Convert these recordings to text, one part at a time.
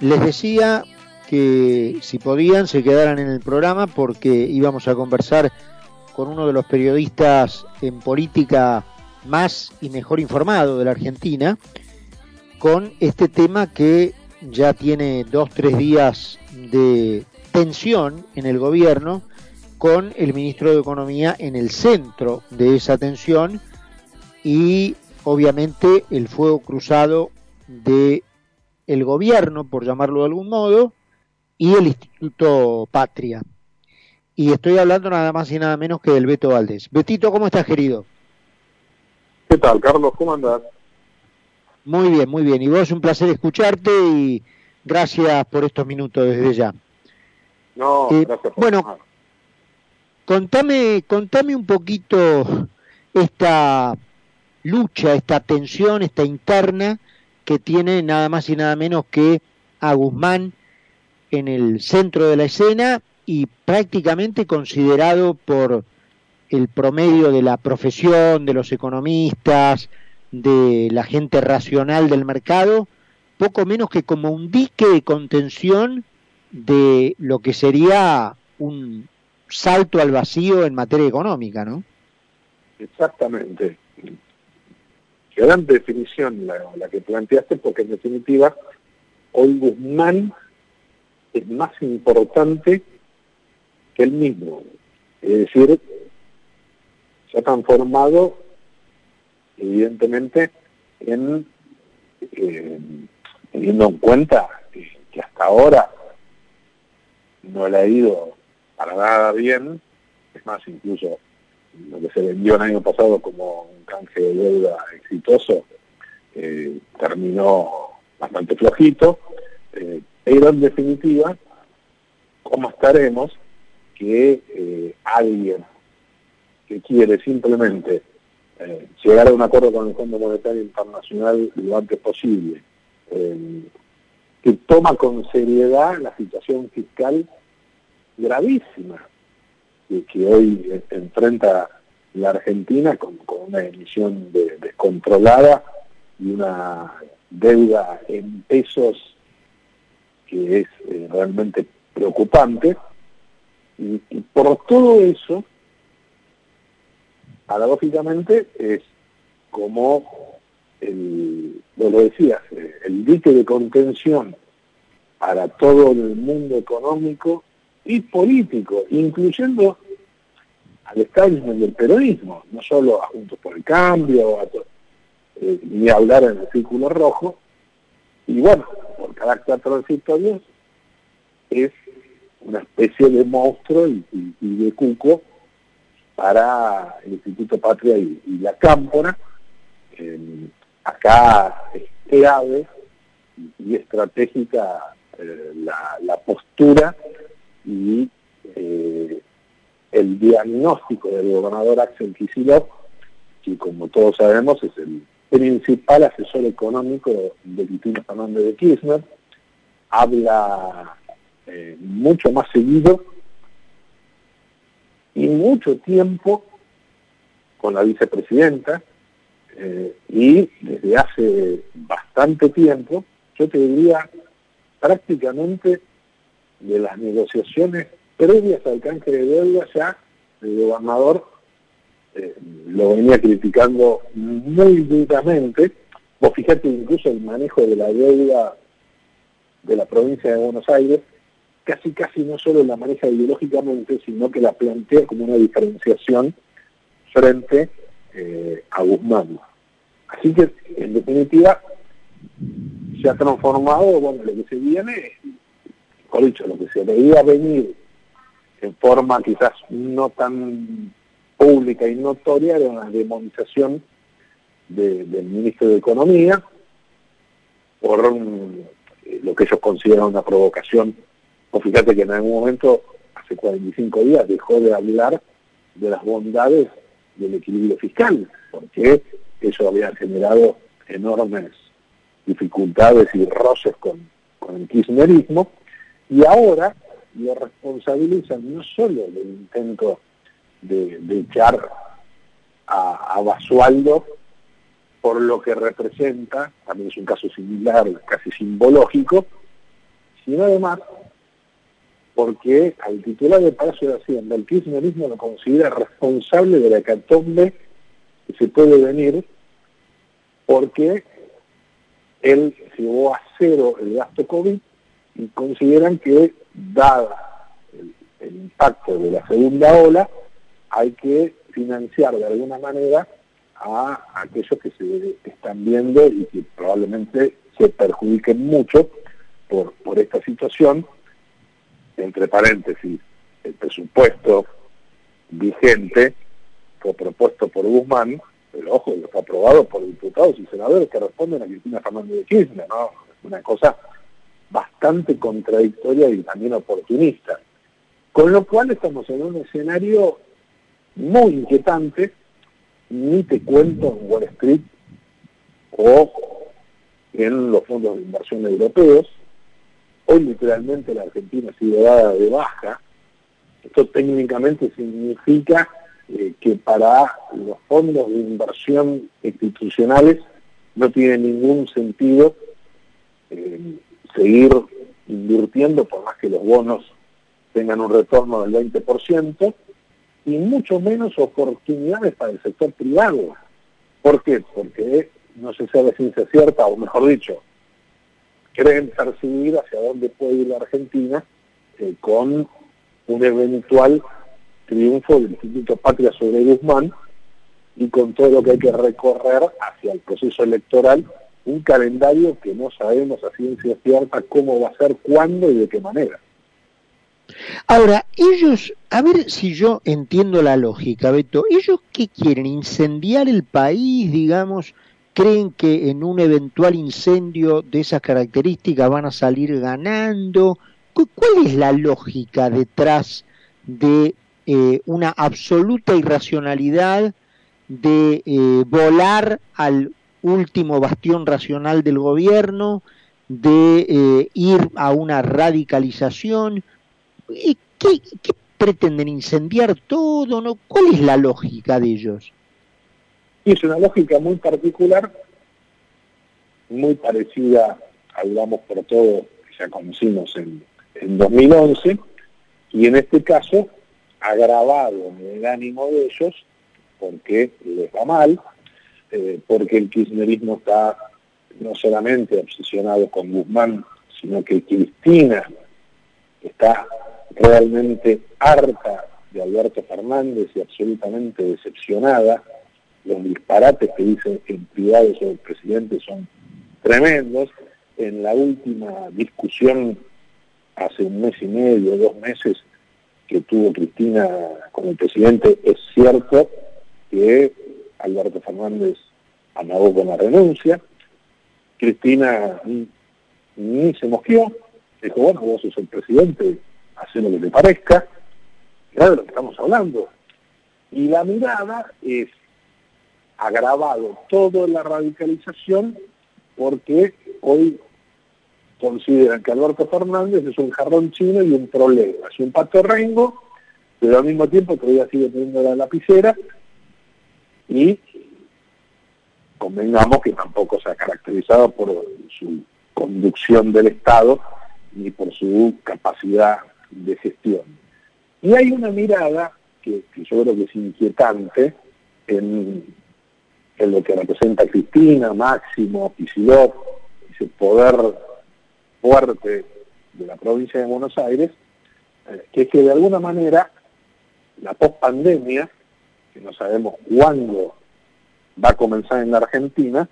Les decía que si podían se quedaran en el programa porque íbamos a conversar con uno de los periodistas en política más y mejor informado de la Argentina, con este tema que ya tiene dos, tres días de tensión en el gobierno, con el ministro de Economía en el centro de esa tensión y obviamente el fuego cruzado de el gobierno, por llamarlo de algún modo, y el Instituto Patria. Y estoy hablando nada más y nada menos que del Beto Valdés. Betito, ¿cómo estás, querido? ¿Qué tal, Carlos? ¿Cómo andás? Muy bien, muy bien. Y vos, un placer escucharte y gracias por estos minutos desde ya. No, Eh, gracias por bueno. Contame, contame un poquito esta lucha, esta tensión, esta interna que tiene nada más y nada menos que a Guzmán en el centro de la escena y prácticamente considerado por el promedio de la profesión, de los economistas, de la gente racional del mercado, poco menos que como un dique de contención de lo que sería un salto al vacío en materia económica, ¿no? Exactamente. Gran definición la, que planteaste, porque en definitiva, hoy Guzmán es más importante que él mismo. Es decir, se ha transformado, evidentemente, en, eh, teniendo en cuenta que hasta ahora no le ha ido para nada bien, es más, incluso lo que se vendió el año pasado como un canje de deuda exitoso, eh, terminó bastante flojito, eh, pero en definitiva, ¿cómo estaremos que eh, alguien que quiere simplemente eh, llegar a un acuerdo con el Fondo Monetario Internacional lo antes posible, que toma con seriedad la situación fiscal gravísima que, que hoy enfrenta la Argentina con, una emisión de- descontrolada y una deuda en pesos que es eh, realmente preocupante. Y, y por todo eso, paradójicamente, es como el, vos lo decías, eh, el dique de contención para todo el mundo económico y político, incluyendo al establishment del peronismo, no solo a Juntos por el Cambio, eh, ni hablar en el Círculo Rojo, y bueno, por carácter transitorio, es una especie de monstruo y, de cuco para el Instituto Patria y, la Cámpora. Acá es clave y, estratégica eh, la, la postura y eh, el diagnóstico del gobernador Axel Kicillof, que como todos sabemos es el principal asesor económico de Cristina Fernández de Kirchner, habla eh, mucho más seguido y mucho tiempo con la vicepresidenta eh, y desde hace bastante tiempo, yo te diría prácticamente de las negociaciones previas al canje de deuda ya el gobernador eh, lo venía criticando muy duramente. Vos fíjate incluso el manejo de la deuda de la provincia de Buenos Aires, casi casi no solo la maneja ideológicamente, sino que la plantea como una diferenciación frente eh, a Guzmán. Así que, en definitiva, se ha transformado, bueno, lo que se viene, mejor dicho, lo que se veía venir en forma quizás no tan pública y notoria era una demonización de- del ministro de Economía por mm, eh, lo que ellos consideran una provocación. O fíjate que en algún momento, hace 45 días, dejó de hablar de las bondades del equilibrio fiscal, porque eso había generado enormes dificultades y roces con el kirchnerismo, y ahora lo responsabilizan no solo del intento de, echar a, a Basualdo por lo que representa, también es un caso similar, casi simbológico, sino además porque al titular del Palacio de Hacienda, el kirchnerismo lo considera responsable de la hecatombe que se puede venir, porque él llevó a cero el gasto COVID y consideran que, dada el impacto de la segunda ola, hay que financiar de alguna manera a aquellos que se están viendo y que probablemente se perjudiquen mucho por, por esta situación. Entre paréntesis, el presupuesto vigente fue propuesto por Guzmán, pero ojo, fue aprobado por diputados y senadores que responden a Cristina Fernández de Kirchner, ¿no? Una cosa bastante contradictoria y también oportunista. Con lo cual estamos en un escenario muy inquietante ni te cuento en Wall Street o en los fondos de inversión europeos. Hoy literalmente la Argentina ha sido dada de baja. Esto técnicamente significa eh, que para los fondos de inversión institucionales no tiene ningún sentido eh, seguir invirtiendo por más que los bonos tengan un retorno del 20%, y mucho menos oportunidades para el sector privado. ¿Por qué? Porque no se sabe ciencia cierta, o mejor dicho, creen percibir hacia dónde puede ir la Argentina eh, con un eventual triunfo del Instituto Patria sobre Guzmán y con todo lo que hay que recorrer hacia el proceso electoral, un calendario que no sabemos a ciencia cierta cómo va a ser, cuándo y de qué manera. Ahora, ellos, a ver si yo entiendo la lógica, Beto, ¿ellos qué quieren? ¿Incendiar el país, digamos? ¿Creen que en un eventual incendio de esas características van a salir ganando? ¿Cuál es la lógica detrás de eh, una absoluta irracionalidad de eh, volar al último bastión racional del gobierno, de eh, ir a una radicalización? ¿Qué, ¿Qué, pretenden incendiar todo? ¿no? ¿Cuál es la lógica de ellos? Es una lógica muy particular, muy parecida, hablamos por todo, que ya conocimos en, en 2011, y en este caso agravado en el ánimo de ellos, porque les va mal, eh, porque el kirchnerismo está no solamente obsesionado con Guzmán, sino que Cristina está realmente harta de Alberto Fernández y absolutamente decepcionada. Los disparates que dice en privado sobre el presidente son tremendos. En la última discusión, hace un mes y medio, dos meses, que tuvo Cristina con el presidente, es cierto que Alberto Fernández amagó con la renuncia. Cristina ni, se mosqueó, dijo, bueno, vos sos el presidente, hacer lo que te parezca, es de lo que estamos hablando. Y la mirada es agravado toda la radicalización porque hoy consideran que Alberto Fernández es un jarrón chino y un problema, es un pato rengo, pero al mismo tiempo todavía sigue teniendo la lapicera y convengamos que tampoco se ha caracterizado por su conducción del Estado ni por su capacidad de gestión. Y hay una mirada que, yo creo que es inquietante en, lo que representa Cristina, Máximo, Pisilov, ese poder fuerte de la provincia de Buenos Aires, eh, que es que de alguna manera la post-pandemia, que no sabemos cuándo va a comenzar en la Argentina,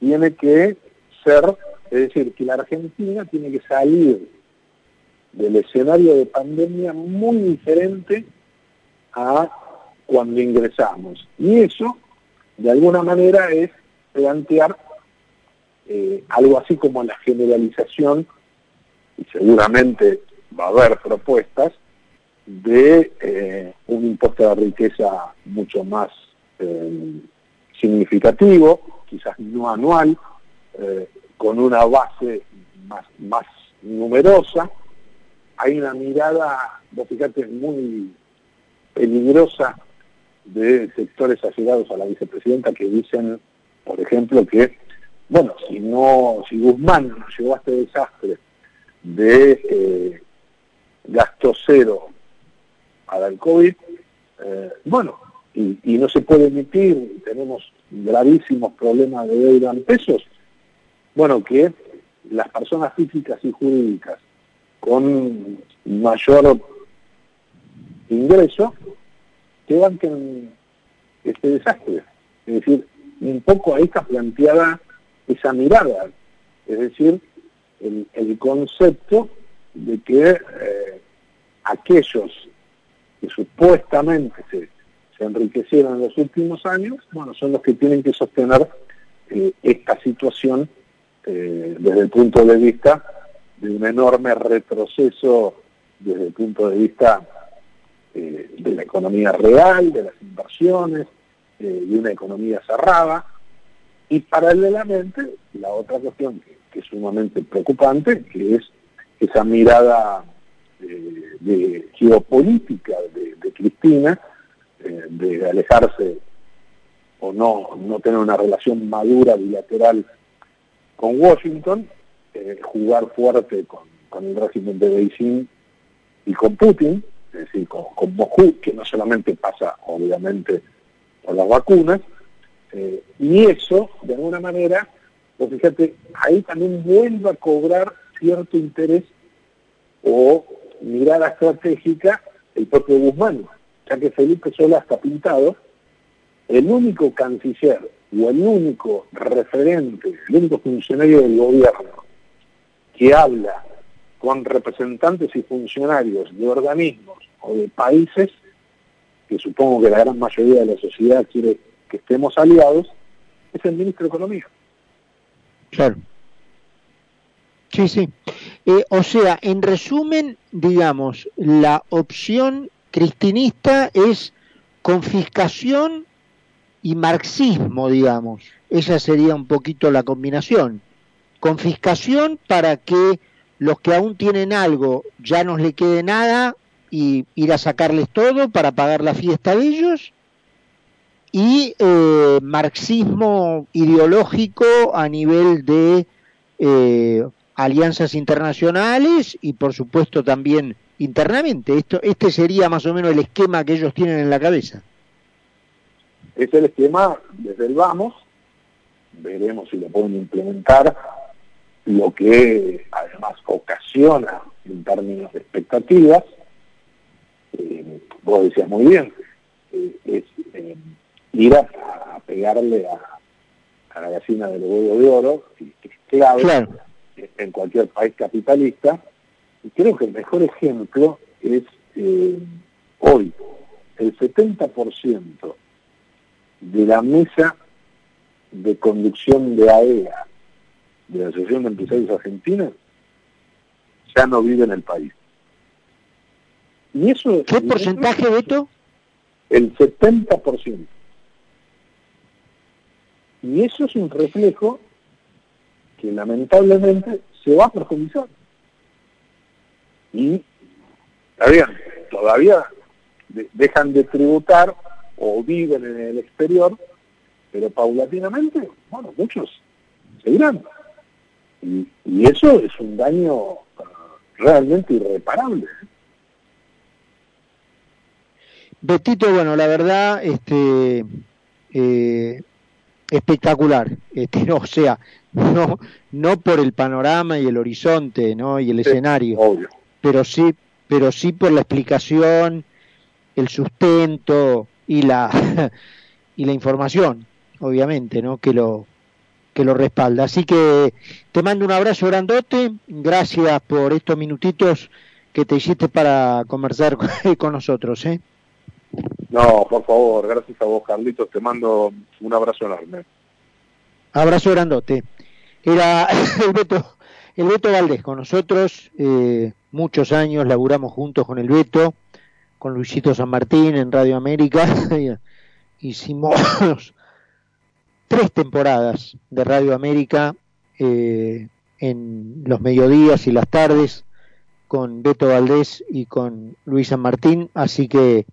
tiene que ser, es decir, que la Argentina tiene que salir del escenario de pandemia muy diferente a cuando ingresamos. Y eso, de alguna manera, es plantear eh, algo así como la generalización, y seguramente va a haber propuestas, de eh, un impuesto de riqueza mucho más eh, significativo, quizás no anual, con una base más, más numerosa, hay una mirada, vos fíjate, muy peligrosa de sectores allegados a la vicepresidenta que dicen por ejemplo, que, bueno, si no, si Guzmán no llegó a este desastre de eh, gasto cero el COVID, eh, bueno, y, no se puede emitir, tenemos gravísimos problemas de deuda en pesos, bueno, que las personas físicas y jurídicas con mayor ingreso que banquen este desastre. Es decir, un poco ahí está planteada esa mirada, es decir, el, concepto de que eh, aquellos que supuestamente se, se enriquecieron en los últimos años, bueno, son los que tienen que sostener eh, esta situación eh, desde el punto de vista de un enorme retroceso desde el punto de vista eh, de la economía real, de las inversiones, de una economía cerrada, y paralelamente la otra cuestión que, es sumamente preocupante, que es esa mirada de geopolítica de, Cristina, eh, de alejarse o no, no tener una relación madura bilateral con Washington, eh, jugar fuerte con, el régimen de Beijing y con Putin, es decir, con, con Moscú, que no solamente pasa obviamente por las vacunas, eh, y eso, de alguna manera, pues fíjate, ahí también vuelve a cobrar cierto interés o mirada estratégica el propio Guzmán, ya que Felipe Sola está pintado, el único canciller o el único referente, el único funcionario del gobierno que habla con representantes y funcionarios de organismos o de países, que supongo que la gran mayoría de la sociedad quiere que estemos aliados, es el ministro de Economía. Claro. Sí, sí. Eh, o sea, en resumen, digamos, la opción cristinista es confiscación y marxismo, digamos. Esa sería un poquito la combinación. Confiscación para que los que aún tienen algo ya no les quede nada y ir a sacarles todo para pagar la fiesta de ellos. Y eh, marxismo ideológico a nivel de eh, alianzas internacionales y por supuesto también internamente. Esto, este sería más o menos el esquema que ellos tienen en la cabeza. Es el esquema desde el vamos, veremos si lo pueden implementar, lo que además ocasiona en términos de expectativas, eh, vos decías muy bien, eh, es eh, ir a, pegarle a, la gallina del huevo de oro, que es clave en cualquier país capitalista, y creo que el mejor ejemplo es eh, hoy, el 70% de la mesa de conducción de AEA, e de la Asociación de Empresarios Argentinos, ya no vive en el país. Y eso, ¿Qué porcentaje, de esto? El 70%. Y eso es un reflejo que lamentablemente se va a profundizar y todavía dejan de tributar o viven en el exterior, pero paulatinamente, bueno, muchos seguirán. Y, eso es un daño ah, realmente irreparable. Betito, bueno, la verdad, este, eh, espectacular, este, o sea, no, no por el panorama y el horizonte, ¿no? Y el escenario, obvio pero sí, pero sí por la explicación, el sustento y la y la información, obviamente, ¿no? Que lo que lo respalda. Así que te mando un abrazo grandote, gracias por estos minutitos que te hiciste para conversar con nosotros, ¿eh? No, por favor, gracias a vos, Carlitos, te mando un abrazo enorme. Abrazo grandote. Era el Beto, el Beto Valdés con nosotros, eh, muchos años laburamos juntos con el Beto, con Luisito San Martín en Radio América. Hicimos tres temporadas de Radio América eh, en los mediodías y las tardes con Beto Valdés y con Luis San Martín, así que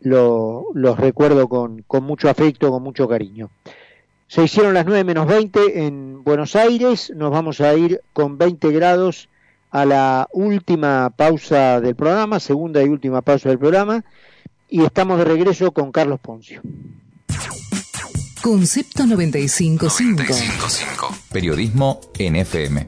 lo, los recuerdo con, con mucho afecto, con mucho cariño. Se hicieron las 9 menos 20 en Buenos Aires, nos vamos a ir con 20 grados a la última pausa del programa, segunda y última pausa del programa, y estamos de regreso con Carlos Poncio. Concepto 955. 955. Periodismo NFM.